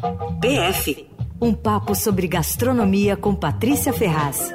PF um papo sobre gastronomia com Patrícia Ferraz.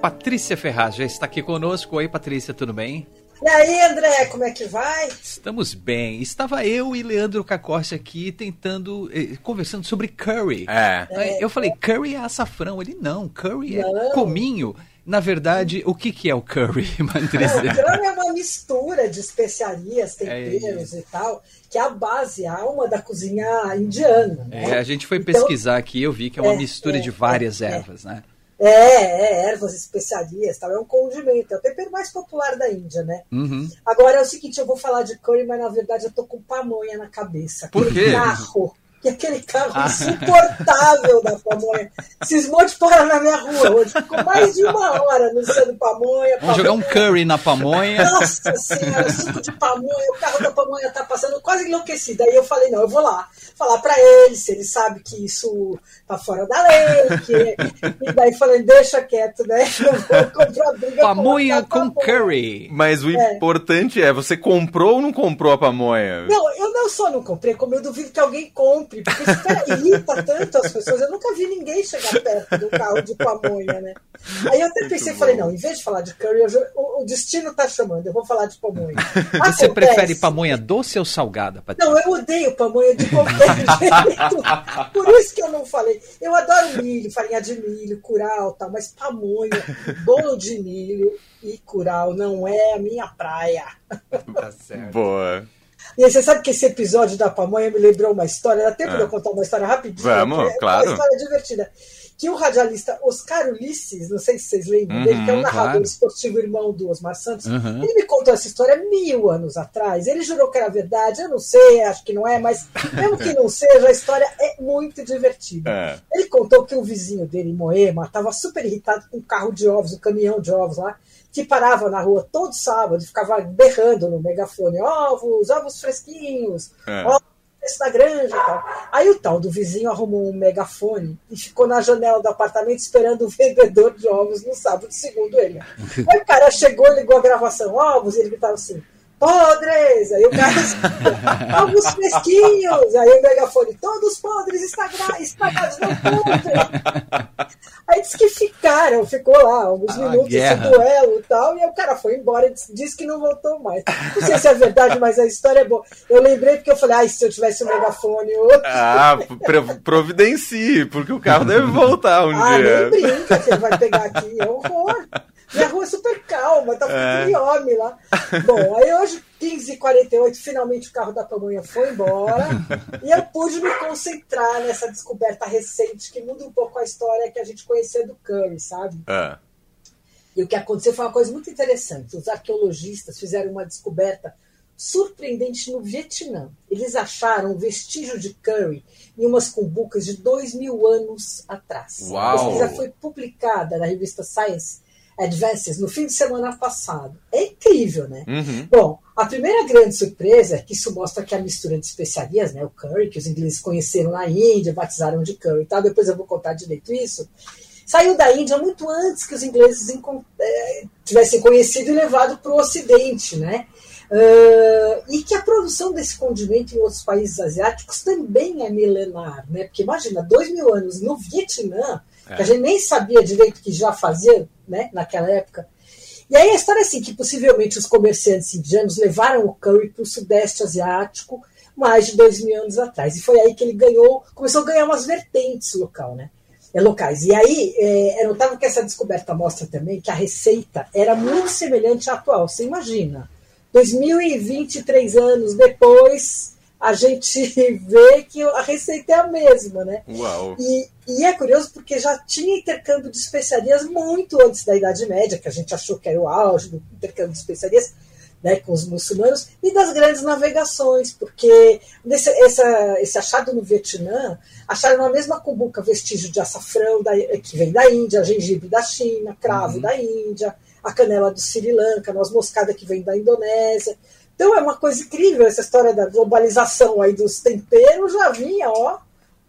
Patrícia Ferraz já está aqui conosco. Oi, Patrícia, tudo bem? E aí, André, como é que vai? Estamos bem. Estava eu e Leandro Cacorce aqui tentando, eh, conversando sobre curry. É. Eu falei, curry é açafrão. Ele, não, curry Não. é cominho. Na verdade, o que, que é o curry, É, o curry é uma mistura de especiarias, temperos É e tal, que é a base, a alma da cozinha indiana. Né? É, a gente foi Então- pesquisar aqui e eu vi que é uma É, mistura é, de várias é, é. ervas, né? É, é, ervas, especiarias, tal, é um condimento, é o tempero mais popular da Índia, né? Uhum. Agora é o seguinte, eu vou falar de curry, mas na verdade eu tô com pamonha na cabeça. Por quê? carro, que aquele carro Ah. insuportável da pamonha. Cismou de parar na minha rua hoje. Ficou mais de uma hora anunciando pamonha. Vamos jogar um pamonha. curry na pamonha. Nossa senhora, suco de pamonha, o carro da pamonha tá passando quase enlouquecido. Aí eu falei, não, eu vou lá falar pra ele, se ele sabe que isso tá fora da lei, que... e daí falei, deixa quieto, né? Eu vou comprar briga Pamonha com com curry. Mas o É. importante é, você comprou ou não comprou a pamonha? Não, eu não só não comprei, como eu duvido que alguém compre, porque isso cara, irrita tanto as pessoas. Eu nunca vi ninguém chegar perto do carro de pamonha, né? Aí eu até Muito pensei, bom. falei, não, em vez de falar de curry, eu o, o destino tá chamando, eu vou falar de pamonha. Você Acontece- prefere pamonha doce ou salgada, Patrícia? Não, eu odeio pamonha de qualquer jeito. Por isso que eu não falei. Eu adoro milho, farinha de milho, curau tal, mas pamonha, bolo de milho e curau não é a minha praia. Tá certo. Boa. E aí, você sabe que esse episódio da pamonha me lembrou uma história. Dá tempo Ah. de eu contar uma história rapidinho? Vamos, é claro. Uma história divertida. Que o radialista Oscar Ulisses, não sei se vocês lembram Uhum, dele, que é um narrador claro. esportivo irmão do Osmar Santos, Uhum. ele me contou essa história mil anos atrás. Ele jurou que era verdade, eu não sei, acho que não é, mas mesmo que não seja, a história é muito divertida. É. Ele contou que um vizinho dele, em Moema, estava super irritado com um carro de ovos, um caminhão de ovos lá, que parava na rua todo sábado e ficava berrando no megafone: ovos, ovos fresquinhos, É. ovos preço da granja e tal. Aí o tal do vizinho arrumou um megafone e ficou na janela do apartamento esperando o vendedor de ovos no sábado, segundo ele. Aí o cara chegou, ligou a gravação: ovos, e ele gritava assim. Podres! Aí o cara ovos fresquinhos! Aí o megafone, todos podres, estraga- estragados, não comprem! Aí disse que ficaram, ficou lá alguns Ah, minutos, esse duelo e tal, e aí o cara foi embora e disse, que não voltou mais. Não sei se é verdade, mas a história é boa. Eu lembrei porque eu falei, ai, se eu tivesse um megafone outro. Ah, pro- providencie, porque o carro deve voltar um Ah, dia. nem brinca que ele vai pegar aqui, é horror. Minha rua é super calma, tá É. ficando homem lá. Bom, aí hoje, 15h48, finalmente o carro da pamonha foi embora e eu pude me concentrar nessa descoberta recente que muda um pouco a história que a gente conhecia do curry, sabe? É. E o que aconteceu foi uma coisa muito interessante. Os arqueologistas fizeram uma descoberta surpreendente no Vietnã. Eles acharam um vestígio de curry em umas cumbucas de dois mil anos atrás. Uau! A pesquisa foi publicada na revista Science Advances no fim de semana passado. É incrível, né? Uhum. Bom, a primeira grande surpresa é que isso mostra que a mistura de especiarias, né, o curry, que os ingleses conheceram na Índia, batizaram de curry e tal, depois eu vou contar direito isso, saiu da Índia muito antes que os ingleses eh, tivessem conhecido e levado para o Ocidente, né? Ah, e que a produção desse condimento em outros países asiáticos também é milenar, né? Porque imagina, dois mil anos no Vietnã, que a gente nem sabia direito que já fazia, né, naquela época. E aí a história é assim, que possivelmente os comerciantes indianos levaram o curry para o sudeste asiático mais de dois mil anos atrás. E foi aí que ele ganhou, começou a ganhar umas vertentes local, né? É, locais. E aí é, é notável que essa descoberta mostra também que a receita era muito semelhante à atual. Você imagina, 2023 anos depois, a gente vê que a receita é a mesma, né? Uau. E, e é curioso porque já tinha intercâmbio de especiarias muito antes da Idade Média, que a gente achou que era o auge do intercâmbio de especiarias né, com os muçulmanos, e das grandes navegações, porque nesse, essa, esse achado no Vietnã, acharam na mesma cumbuca vestígio de açafrão da, que vem da Índia, gengibre da China, cravo da Índia, a canela do Sri Lanka, noz moscada que vem da Indonésia. Então é uma coisa incrível essa história da globalização aí dos temperos, já vinha, ó,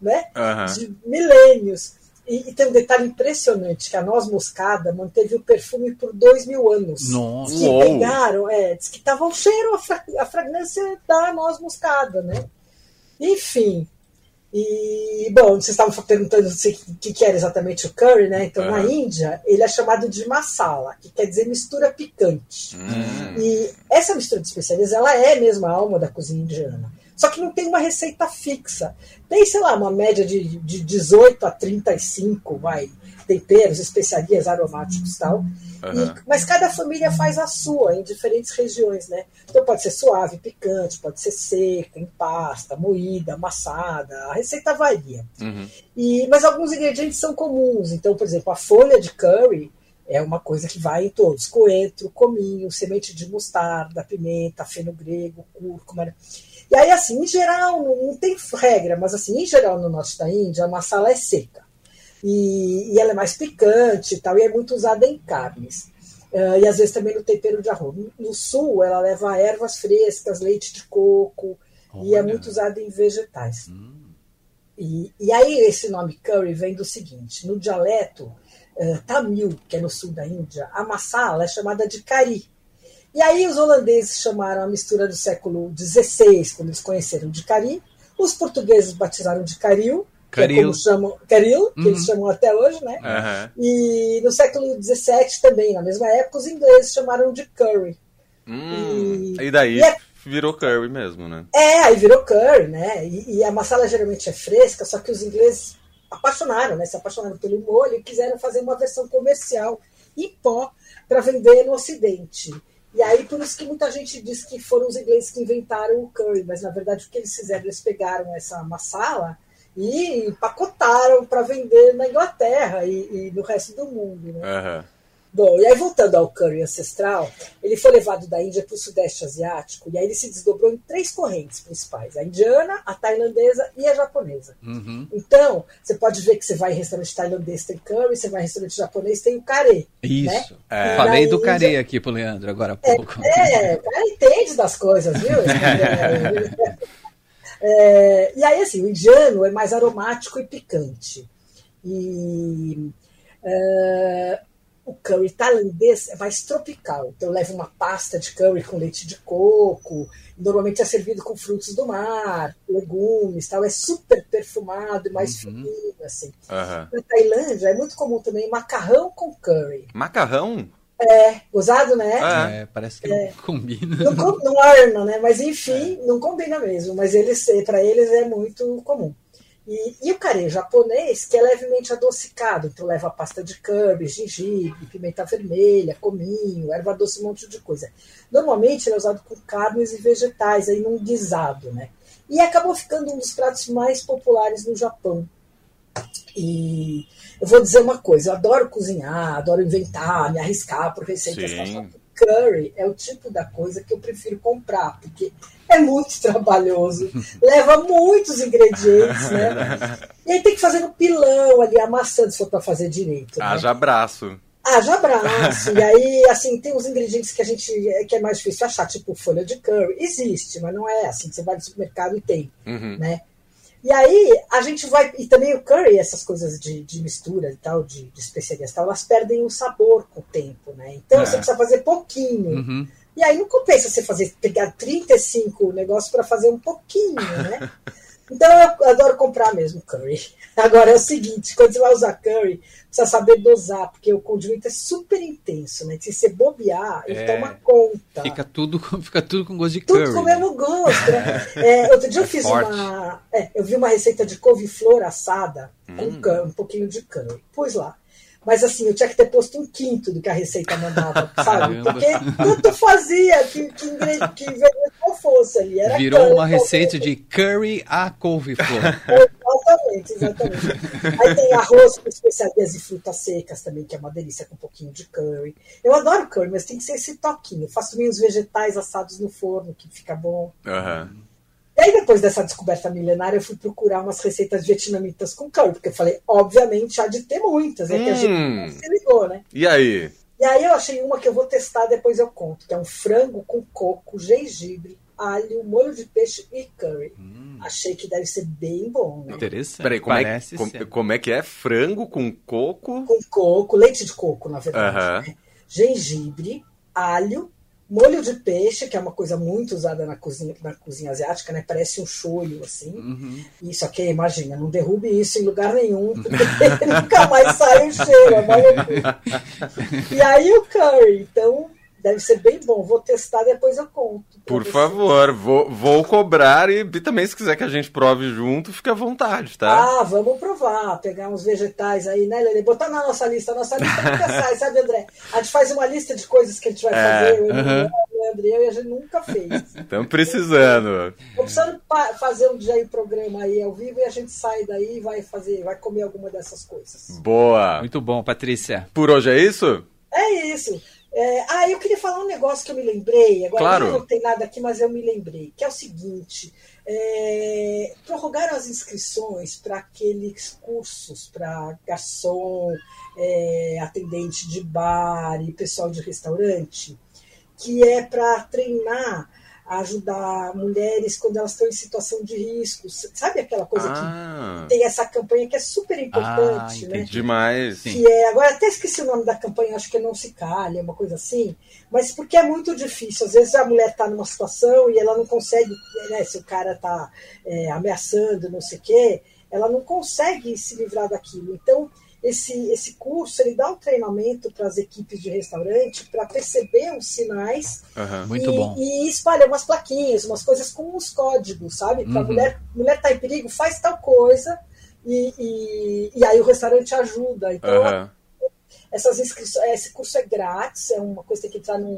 né? Aham. de milênios. E, e tem um detalhe impressionante, que a noz moscada manteve o perfume por dois mil anos. Nossa. Que Uou. pegaram, é, diz que estava o cheiro, a, fra- a fragrância da noz moscada, né? Enfim. E, bom, vocês estavam perguntando o que, que, era exatamente o curry, né? Então, uhum. na Índia, ele é chamado de masala, que quer dizer mistura picante. Uhum. E essa mistura de especiarias, ela é mesmo a alma da cozinha indiana. Só que não tem uma receita fixa. Tem, sei lá, uma média de, de 18 a 35, vai, temperos, especiarias, aromáticos e tal. Uhum. E, mas cada família faz a sua em diferentes regiões, né? Então pode ser suave, picante, pode ser seca, em pasta, moída, amassada. A receita varia. Uhum. E, mas alguns ingredientes são comuns. Então, por exemplo, a folha de curry é uma coisa que vai em todos: coentro, cominho, semente de mostarda, pimenta, feno grego, cúrcuma. E aí, assim, em geral, não, não tem regra, mas assim, em geral, no norte da Índia, a massala é seca e, e ela é mais picante e tal, e é muito usada em carnes. Uh, e às vezes também no tempero de arroz. No sul, ela leva ervas frescas, leite de coco, Olha. e é muito usada em vegetais. Hum. E, e aí esse nome curry vem do seguinte: no dialeto uh, tamil, que é no sul da Índia, a massala é chamada de cari. E aí os holandeses chamaram a mistura do século XVI, quando eles conheceram de cari. Os portugueses batizaram de caril Caril. Que é como chamam, Caril, uhum. que eles uhum. chamam até hoje, né? Uhum. E no século XVII também, na mesma época, os ingleses chamaram de curry. Hum, e, e, daí e é, virou curry mesmo, né? É, aí virou curry, né? E, e, a massala geralmente é fresca, só que os ingleses apaixonaram, né? Se apaixonaram pelo molho e quiseram fazer uma versão comercial em pó para vender no Ocidente. E aí, por isso que muita gente diz que foram os ingleses que inventaram o curry, mas na verdade o que eles fizeram? Eles pegaram essa massala e empacotaram para vender na Inglaterra e, e, no resto do mundo. Né? Uhum. Bom, e aí voltando ao curry ancestral, ele foi levado da Índia para o Sudeste Asiático e aí ele se desdobrou em três correntes principais: a indiana, a tailandesa e a japonesa. Uhum. Então, você pode ver que você vai em restaurante tailandês tem curry, você vai em restaurante japonês tem o carê. Isso. Né? É. Falei do carê aqui pro Leandro agora há pouco. É, é o cara entende das coisas, viu? É, e aí, assim, o indiano é mais aromático e picante. E é, o curry tailandês é mais tropical. Então, leva uma pasta de curry com leite de coco. Normalmente é servido com frutos do mar, legumes, tal. É super perfumado e mais uhum. fininho, assim. Uhum. Na Tailândia é muito comum também macarrão com curry. Macarrão? É, usado, né? É, é parece que é. não combina. Não, não orna, né? Mas enfim, é. não combina mesmo. Mas eles, para eles é muito comum. E, e, o carê japonês, que é levemente adocicado, então leva pasta de curry, gengibre, pimenta vermelha, cominho, erva doce, um monte de coisa. Normalmente ele é usado com carnes e vegetais, aí num guisado, né? E acabou ficando um dos pratos mais populares no Japão. E eu vou dizer uma coisa, eu adoro cozinhar, adoro inventar, me arriscar por receitas. Curry é o tipo da coisa que eu prefiro comprar, porque é muito trabalhoso, leva muitos ingredientes, né? E aí tem que fazer no pilão ali, amassando, se for para fazer direito. Né? Haja abraço. Haja abraço. e aí, assim, tem uns ingredientes que a gente que é mais difícil achar, tipo folha de curry. Existe, mas não é assim. Você vai no supermercado e tem, uhum. né? E aí a gente vai. E também o curry, essas coisas de, de mistura e tal, de, de especiarias e tal, elas perdem o sabor com o tempo, né? Então é. você precisa fazer pouquinho. Uhum. E aí não compensa você fazer, pegar 35 negócios para fazer um pouquinho, né? Então eu adoro comprar mesmo curry. Agora é o seguinte, quando você vai usar curry, precisa saber dosar, porque o condimento é super intenso, né? Se você bobear, ele é, toma conta. Fica tudo, fica tudo com gosto de tudo curry. Tudo com o mesmo gosto. Né? É, outro dia é eu fiz forte. uma. É, eu vi uma receita de couve-flor assada hum. com um pouquinho de curry. Pus lá. Mas assim, eu tinha que ter posto um quinto do que a receita mandava, sabe? Porque tanto fazia que, que, que vegetal fosse ali. Era Virou curry, uma receita de curry a couve-flor. exatamente, exatamente. Aí tem arroz com especiarias e frutas secas também, que é uma delícia com um pouquinho de curry. Eu adoro curry, mas tem que ser esse toquinho. Eu faço também os vegetais assados no forno, que fica bom. Uhum. E aí, depois dessa descoberta milenária, eu fui procurar umas receitas vietnamitas com curry, porque eu falei, obviamente, há de ter muitas, é hum. que a gente hum. se ligou, né? E aí? E aí eu achei uma que eu vou testar, depois eu conto, que é um frango com coco, gengibre, alho, molho de peixe e curry. Hum. Achei que deve ser bem bom, né? Interessante. Peraí, como, é, como, como, é que é? Frango com coco? Com coco, leite de coco, na verdade. Uh -huh. né? Gengibre, alho, molho de peixe, que é uma coisa muito usada na cozinha, na cozinha asiática, né? Parece um shoyu, assim. Uhum. Isso aqui, imagina, não derrube isso em lugar nenhum, porque nunca mais sai o cheiro. é uma loucura. e aí o curry, então deve ser bem bom. Vou testar, depois eu conto. Por vocês. favor, vou, vou cobrar e, e também se quiser que a gente prove junto, fica à vontade, tá? Ah, vamos provar, pegar uns vegetais aí, né, Lele? Botar na nossa lista. A nossa lista nunca sai, sabe, André? A gente faz uma lista de coisas que a gente vai É, fazer, eu, o Leandro e eu, e a gente nunca fez. Estamos precisando. Tô precisando fazer um dia aí programa aí ao vivo e a gente sai daí e vai fazer, vai comer alguma dessas coisas. Boa. Muito bom, Patrícia. Por hoje é isso? É isso. É, ah, eu queria falar um negócio que eu me lembrei. Agora Claro. não tem nada aqui, mas eu me lembrei. Que é o seguinte: é, prorrogaram as inscrições para aqueles cursos para garçom, é, atendente de bar e pessoal de restaurante, que é para treinar, ajudar mulheres quando elas estão em situação de risco. Sabe aquela coisa Ah, que tem essa campanha que é super importante, Ah, né? demais. Sim. que é, agora até esqueci o nome da campanha, acho que é Não Se Calha, uma coisa assim, mas porque é muito difícil. Às vezes a mulher está numa situação e ela não consegue, né, se o cara está ameaçando, não sei o quê, ela não consegue se livrar daquilo. Então, esse, esse curso ele dá um treinamento para as equipes de restaurante para perceber os sinais Aham. Muito e, bom. e espalha umas plaquinhas, umas coisas com os códigos, sabe? Para Uhum. mulher, mulher tá em perigo, faz tal coisa. E, e, e aí o restaurante ajuda. Então, Aham. essas inscrições, esse curso é grátis, é uma coisa que tem que entrar no,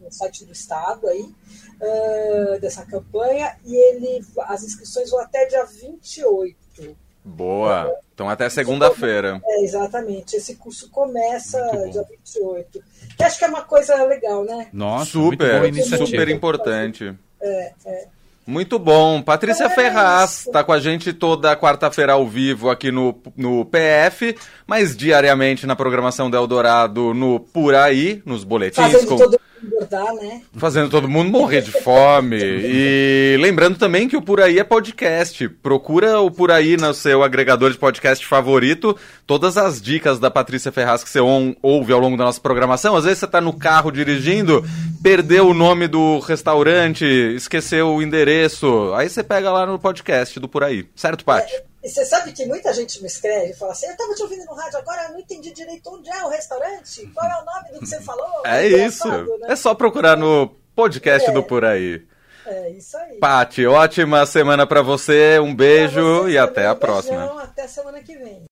no site do Estado aí, ah, dessa campanha, e ele, as inscrições vão até dia 28. Boa. Então até segunda-feira. É, exatamente. Esse curso começa dia 28. Que acho que é uma coisa legal, né? Nossa, muito boa Super, super importante. É, é. Muito bom. Patrícia Então é Ferraz está com a gente toda quarta-feira ao vivo aqui no, no PF, mas diariamente na programação do Eldorado no Por Aí, nos boletins. Fazendo com- todo engordar, né? Fazendo todo mundo morrer de fome. E lembrando também que o Por Aí é podcast. Procura o Por Aí no seu agregador de podcast favorito. Todas as dicas da Patrícia Ferraz que você ouve ao longo da nossa programação. Às vezes você tá no carro dirigindo, perdeu o nome do restaurante, esqueceu o endereço. Aí você pega lá no podcast do Por Aí. Certo, Paty? E você sabe que muita gente me escreve e fala assim: Eu tava te ouvindo no rádio agora, eu não entendi direito onde é o restaurante, qual é o nome do que você falou. É isso. né? É só procurar no podcast É. do Por Aí. É isso aí. Paty, ótima semana pra você. Um beijo você e até a próxima. beijão, até semana que vem.